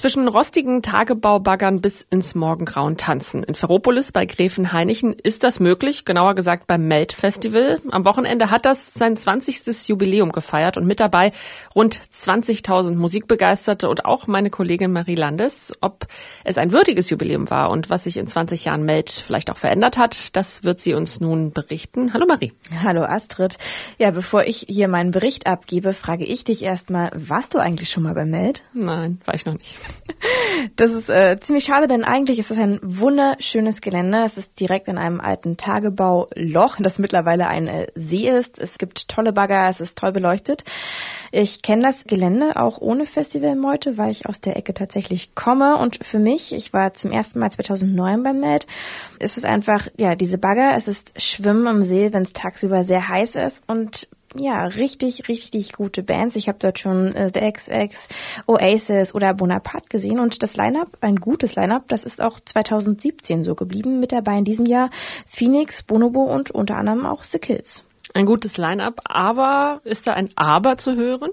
Zwischen rostigen Tagebaubaggern bis ins Morgengrauen tanzen. In Ferropolis bei Gräfenhainichen ist das möglich, genauer gesagt beim Melt-Festival. Am Wochenende hat das sein 20. Jubiläum gefeiert und mit dabei rund 20.000 Musikbegeisterte und auch meine Kollegin Marie Landes. Ob es ein würdiges Jubiläum war und was sich in 20 Jahren Melt vielleicht auch verändert hat, das wird sie uns nun berichten. Hallo Marie. Hallo Astrid. Ja, bevor ich hier meinen Bericht abgebe, frage ich dich erstmal, warst du eigentlich schon mal beim Melt? Nein, war ich noch nicht. Das ist äh, ziemlich schade, denn eigentlich ist es ein wunderschönes Gelände. Es ist direkt in einem alten Tagebauloch, das mittlerweile ein äh, See ist. Es gibt tolle Bagger, es ist toll beleuchtet. Ich kenne das Gelände auch ohne Festivalmeute, weil ich aus der Ecke tatsächlich komme. Und für mich, ich war zum ersten Mal 2009 beim Med, ist es einfach, ja, diese Bagger, es ist Schwimmen im See, wenn es tagsüber sehr heiß ist und ja, richtig, richtig gute Bands. Ich habe dort schon äh, The XX, Oasis oder Bonaparte gesehen und das Line-Up, ein gutes Line-Up, das ist auch 2017 so geblieben. Mit dabei in diesem Jahr Phoenix, Bonobo und unter anderem auch The Kills. Ein gutes Line-up, aber ist da ein Aber zu hören?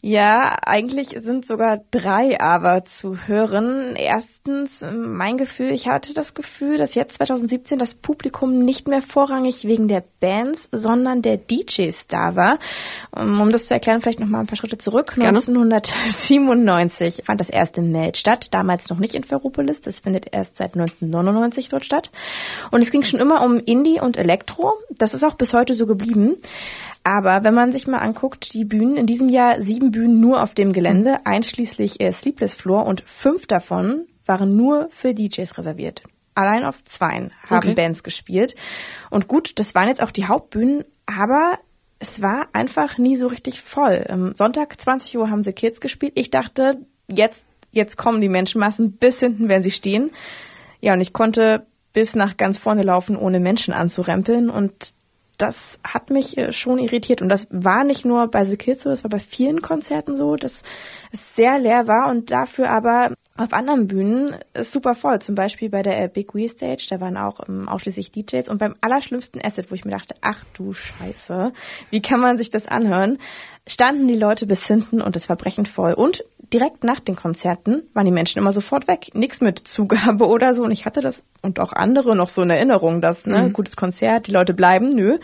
Ja, eigentlich sind sogar drei aber zu hören. Erstens, mein Gefühl, ich hatte das Gefühl, dass jetzt 2017 das Publikum nicht mehr vorrangig wegen der Bands, sondern der DJs da war. Um das zu erklären, vielleicht noch mal ein paar Schritte zurück. Gerne. 1997 fand das erste Meld statt, damals noch nicht in Ferropolis, das findet erst seit 1999 dort statt. Und es ging schon immer um Indie und Elektro. Das ist auch bis heute so geblieben. Aber wenn man sich mal anguckt, die Bühnen, in diesem Jahr sieben Bühnen nur auf dem Gelände, einschließlich äh, Sleepless Floor und fünf davon waren nur für DJs reserviert. Allein auf zweien haben okay. Bands gespielt. Und gut, das waren jetzt auch die Hauptbühnen, aber es war einfach nie so richtig voll. Am Sonntag 20 Uhr haben sie Kids gespielt. Ich dachte, jetzt, jetzt kommen die Menschenmassen bis hinten, wenn sie stehen. Ja, und ich konnte bis nach ganz vorne laufen, ohne Menschen anzurempeln. Und das hat mich äh, schon irritiert. Und das war nicht nur bei The Kids so, es war bei vielen Konzerten so, dass es sehr leer war und dafür aber auf anderen Bühnen ist super voll. Zum Beispiel bei der Big Wheel Stage, da waren auch um, ähm, ausschließlich DJs. Und beim allerschlimmsten Asset, wo ich mir dachte, ach du Scheiße, wie kann man sich das anhören, standen die Leute bis hinten und es war brechend voll. Und direkt nach den Konzerten waren die Menschen immer sofort weg. Nichts mit Zugabe oder so. Und ich hatte das und auch andere noch so in Erinnerung, dass, ne, mhm. gutes Konzert, die Leute bleiben. Nö.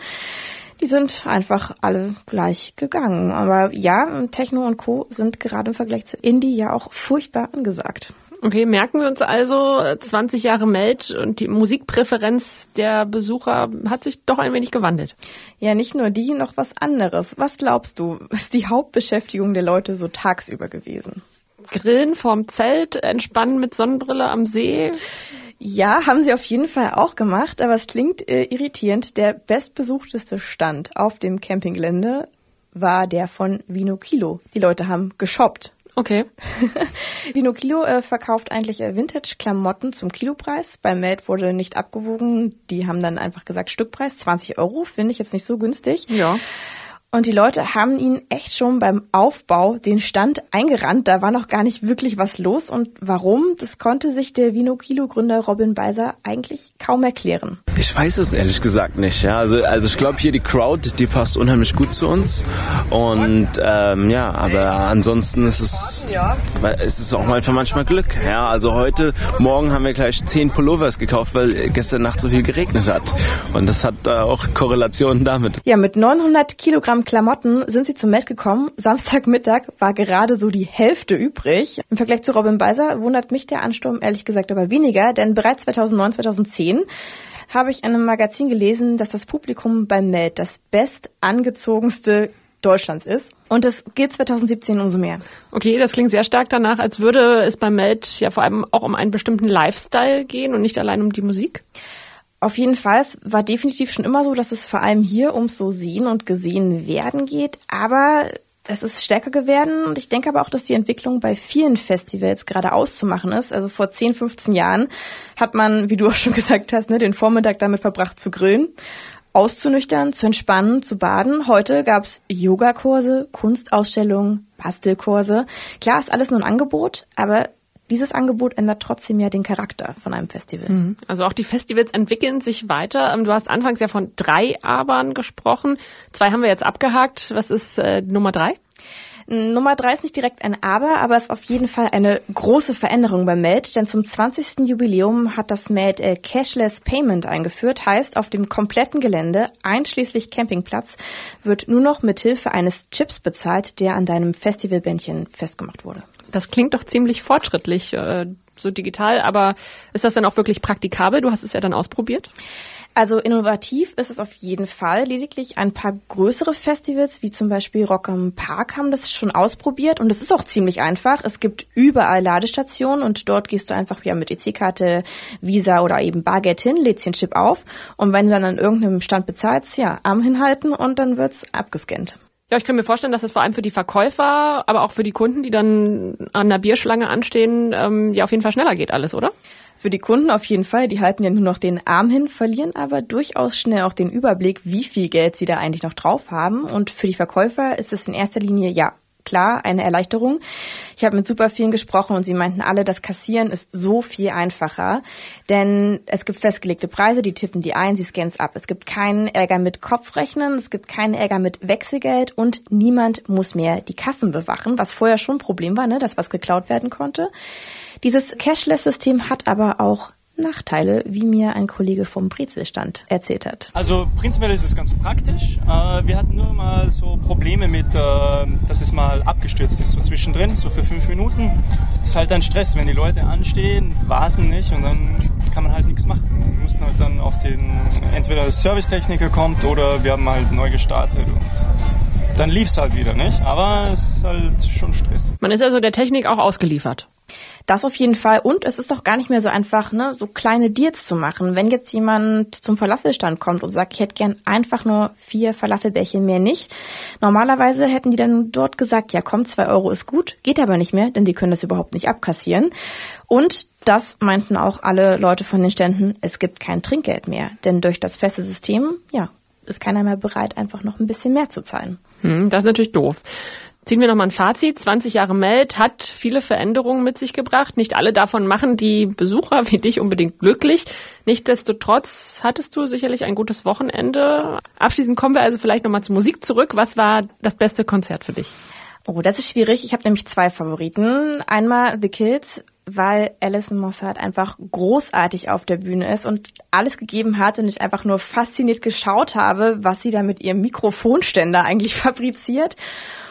Die sind einfach alle gleich gegangen. Aber ja, Techno und Co. sind gerade im Vergleich zu Indie ja auch furchtbar angesagt. Okay, merken wir uns also, 20 Jahre Meld und die Musikpräferenz der Besucher hat sich doch ein wenig gewandelt. Ja, nicht nur die, noch was anderes. Was glaubst du, ist die Hauptbeschäftigung der Leute so tagsüber gewesen? Grillen vorm Zelt, entspannen mit Sonnenbrille am See? Ja, haben sie auf jeden Fall auch gemacht, aber es klingt äh, irritierend. Der bestbesuchteste Stand auf dem Campinggelände war der von Vino Kilo. Die Leute haben geshoppt. Okay. Vino Kilo äh, verkauft eigentlich äh, Vintage-Klamotten zum Kilopreis. Beim Meld wurde nicht abgewogen. Die haben dann einfach gesagt Stückpreis 20 Euro. Finde ich jetzt nicht so günstig. Ja. Und die Leute haben ihn echt schon beim Aufbau den Stand eingerannt. Da war noch gar nicht wirklich was los. Und warum? Das konnte sich der Vino Kilo Gründer Robin Beiser eigentlich kaum erklären. Ich weiß es ehrlich gesagt nicht. Ja, also also ich glaube hier die Crowd, die passt unheimlich gut zu uns. Und ähm, ja, aber ansonsten ist es es ist auch einfach manchmal Glück. Ja, also heute Morgen haben wir gleich zehn Pullovers gekauft, weil gestern Nacht so viel geregnet hat. Und das hat da auch Korrelationen damit. Ja, mit 900 Kilogramm Klamotten sind sie zum Met gekommen. Samstagmittag war gerade so die Hälfte übrig. Im Vergleich zu Robin Beiser wundert mich der Ansturm ehrlich gesagt aber weniger, denn bereits 2009, 2010 habe ich in einem Magazin gelesen, dass das Publikum beim Met das bestangezogenste Deutschlands ist. Und das geht 2017 umso mehr. Okay, das klingt sehr stark danach, als würde es beim Meld ja vor allem auch um einen bestimmten Lifestyle gehen und nicht allein um die Musik. Auf jeden Fall, es war definitiv schon immer so, dass es vor allem hier ums so sehen und gesehen werden geht, aber es ist stärker geworden und ich denke aber auch, dass die Entwicklung bei vielen Festivals gerade auszumachen ist. Also vor 10, 15 Jahren hat man, wie du auch schon gesagt hast, ne, den Vormittag damit verbracht zu grillen, auszunüchtern, zu entspannen, zu baden. Heute gab's Yogakurse, Kunstausstellungen, Bastelkurse. Klar ist alles nur ein Angebot, aber dieses Angebot ändert trotzdem ja den Charakter von einem Festival. Mhm. Also auch die Festivals entwickeln sich weiter. Ähm, du hast anfangs ja von drei Abern gesprochen. Zwei haben wir jetzt abgehakt. Was ist äh, Nummer drei? Nummer drei ist nicht direkt ein Aber, aber ist auf jeden Fall eine große Veränderung beim Meld, denn zum 20. Jubiläum hat das Meld äh, Cashless Payment eingeführt, heißt auf dem kompletten Gelände, einschließlich Campingplatz, wird nur noch mit Hilfe eines Chips bezahlt, der an deinem Festivalbändchen festgemacht wurde. Das klingt doch ziemlich fortschrittlich, äh, so digital, aber ist das dann auch wirklich praktikabel? Du hast es ja dann ausprobiert. Also innovativ ist es auf jeden Fall. Lediglich ein paar größere Festivals, wie zum Beispiel Rock am Park, haben das schon ausprobiert und es ist auch ziemlich einfach. Es gibt überall Ladestationen und dort gehst du einfach ja mit EC-Karte, Visa oder eben Bargeld hin, lädst den Chip auf und wenn du dann an irgendeinem Stand bezahlst, ja, Arm hinhalten und dann wird's abgescannt. Ja, ich kann mir vorstellen, dass das vor allem für die Verkäufer, aber auch für die Kunden, die dann an der Bierschlange anstehen, ähm, ja auf jeden Fall schneller geht alles, oder? Für die Kunden auf jeden Fall, die halten ja nur noch den Arm hin, verlieren aber durchaus schnell auch den Überblick, wie viel Geld sie da eigentlich noch drauf haben. Und für die Verkäufer ist es in erster Linie, ja, klar, eine Erleichterung. Ich habe mit super vielen gesprochen und sie meinten alle, das Kassieren ist so viel einfacher, denn es gibt festgelegte Preise, die tippen die ein, sie scannen es ab. Es gibt keinen Ärger mit Kopfrechnen, es gibt keinen Ärger mit Wechselgeld und niemand muss mehr die Kassen bewachen, was vorher schon ein Problem war, ne, dass was geklaut werden konnte. Dieses Cashless-System hat aber auch Nachteile, wie mir ein Kollege vom Brezelstand erzählt hat. Also prinzipiell ist es ganz praktisch. Äh, wir hatten nur mal so Probleme mit, äh, dass es mal abgestürzt ist, so zwischendrin, so für fünf Minuten. Ist halt ein Stress, wenn die Leute anstehen, warten nicht und dann kann man halt nichts machen. Wir mussten halt dann auf den, entweder der Servicetechniker kommt oder wir haben halt neu gestartet und dann lief es halt wieder, nicht? Aber es ist halt schon Stress. Man ist also der Technik auch ausgeliefert. Das auf jeden Fall. Und es ist doch gar nicht mehr so einfach, ne, so kleine Deals zu machen. Wenn jetzt jemand zum Falafelstand kommt und sagt, ich hätte gern einfach nur vier Falafelbärchen mehr nicht. Normalerweise hätten die dann dort gesagt, ja komm, zwei Euro ist gut. Geht aber nicht mehr, denn die können das überhaupt nicht abkassieren. Und das meinten auch alle Leute von den Ständen, es gibt kein Trinkgeld mehr. Denn durch das feste System, ja, ist keiner mehr bereit, einfach noch ein bisschen mehr zu zahlen. Hm, das ist natürlich doof. Ziehen wir nochmal ein Fazit. 20 Jahre Meld hat viele Veränderungen mit sich gebracht. Nicht alle davon machen die Besucher wie dich unbedingt glücklich. Nichtsdestotrotz hattest du sicherlich ein gutes Wochenende. Abschließend kommen wir also vielleicht nochmal zur Musik zurück. Was war das beste Konzert für dich? Oh, das ist schwierig. Ich habe nämlich zwei Favoriten. Einmal The Kills, weil Alison Mossad einfach großartig auf der Bühne ist und alles gegeben hat und ich einfach nur fasziniert geschaut habe, was sie da mit ihrem Mikrofonständer eigentlich fabriziert.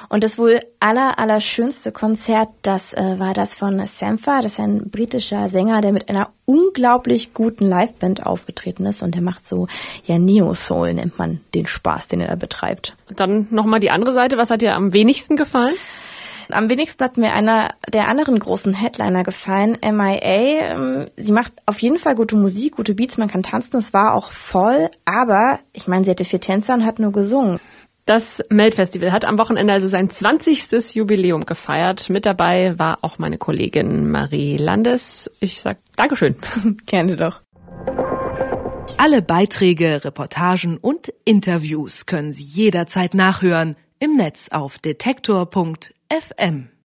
Und das wohl aller, aller schönste Konzert, das äh, war das von Sampha. Das ist ein britischer Sänger, der mit einer unglaublich guten Liveband aufgetreten ist und der macht so, ja, Neo-Soul nennt man den Spaß, den er da betreibt. Dann nochmal die andere Seite. Was hat dir am wenigsten gefallen? Am wenigsten hat mir einer der anderen großen Headliner gefallen, MIA. Ähm, sie macht auf jeden Fall gute Musik, gute Beats, man kann tanzen, es war auch voll, aber ich meine, sie hatte vier Tänzer und hat nur gesungen. Das Melt-Festival hat am Wochenende also sein 20. Jubiläum gefeiert. Mit dabei war auch meine Kollegin Marie Landes. Ich sag Dankeschön. Gerne doch. Alle Beiträge, Reportagen und Interviews können Sie jederzeit nachhören im Netz auf detektor.fm.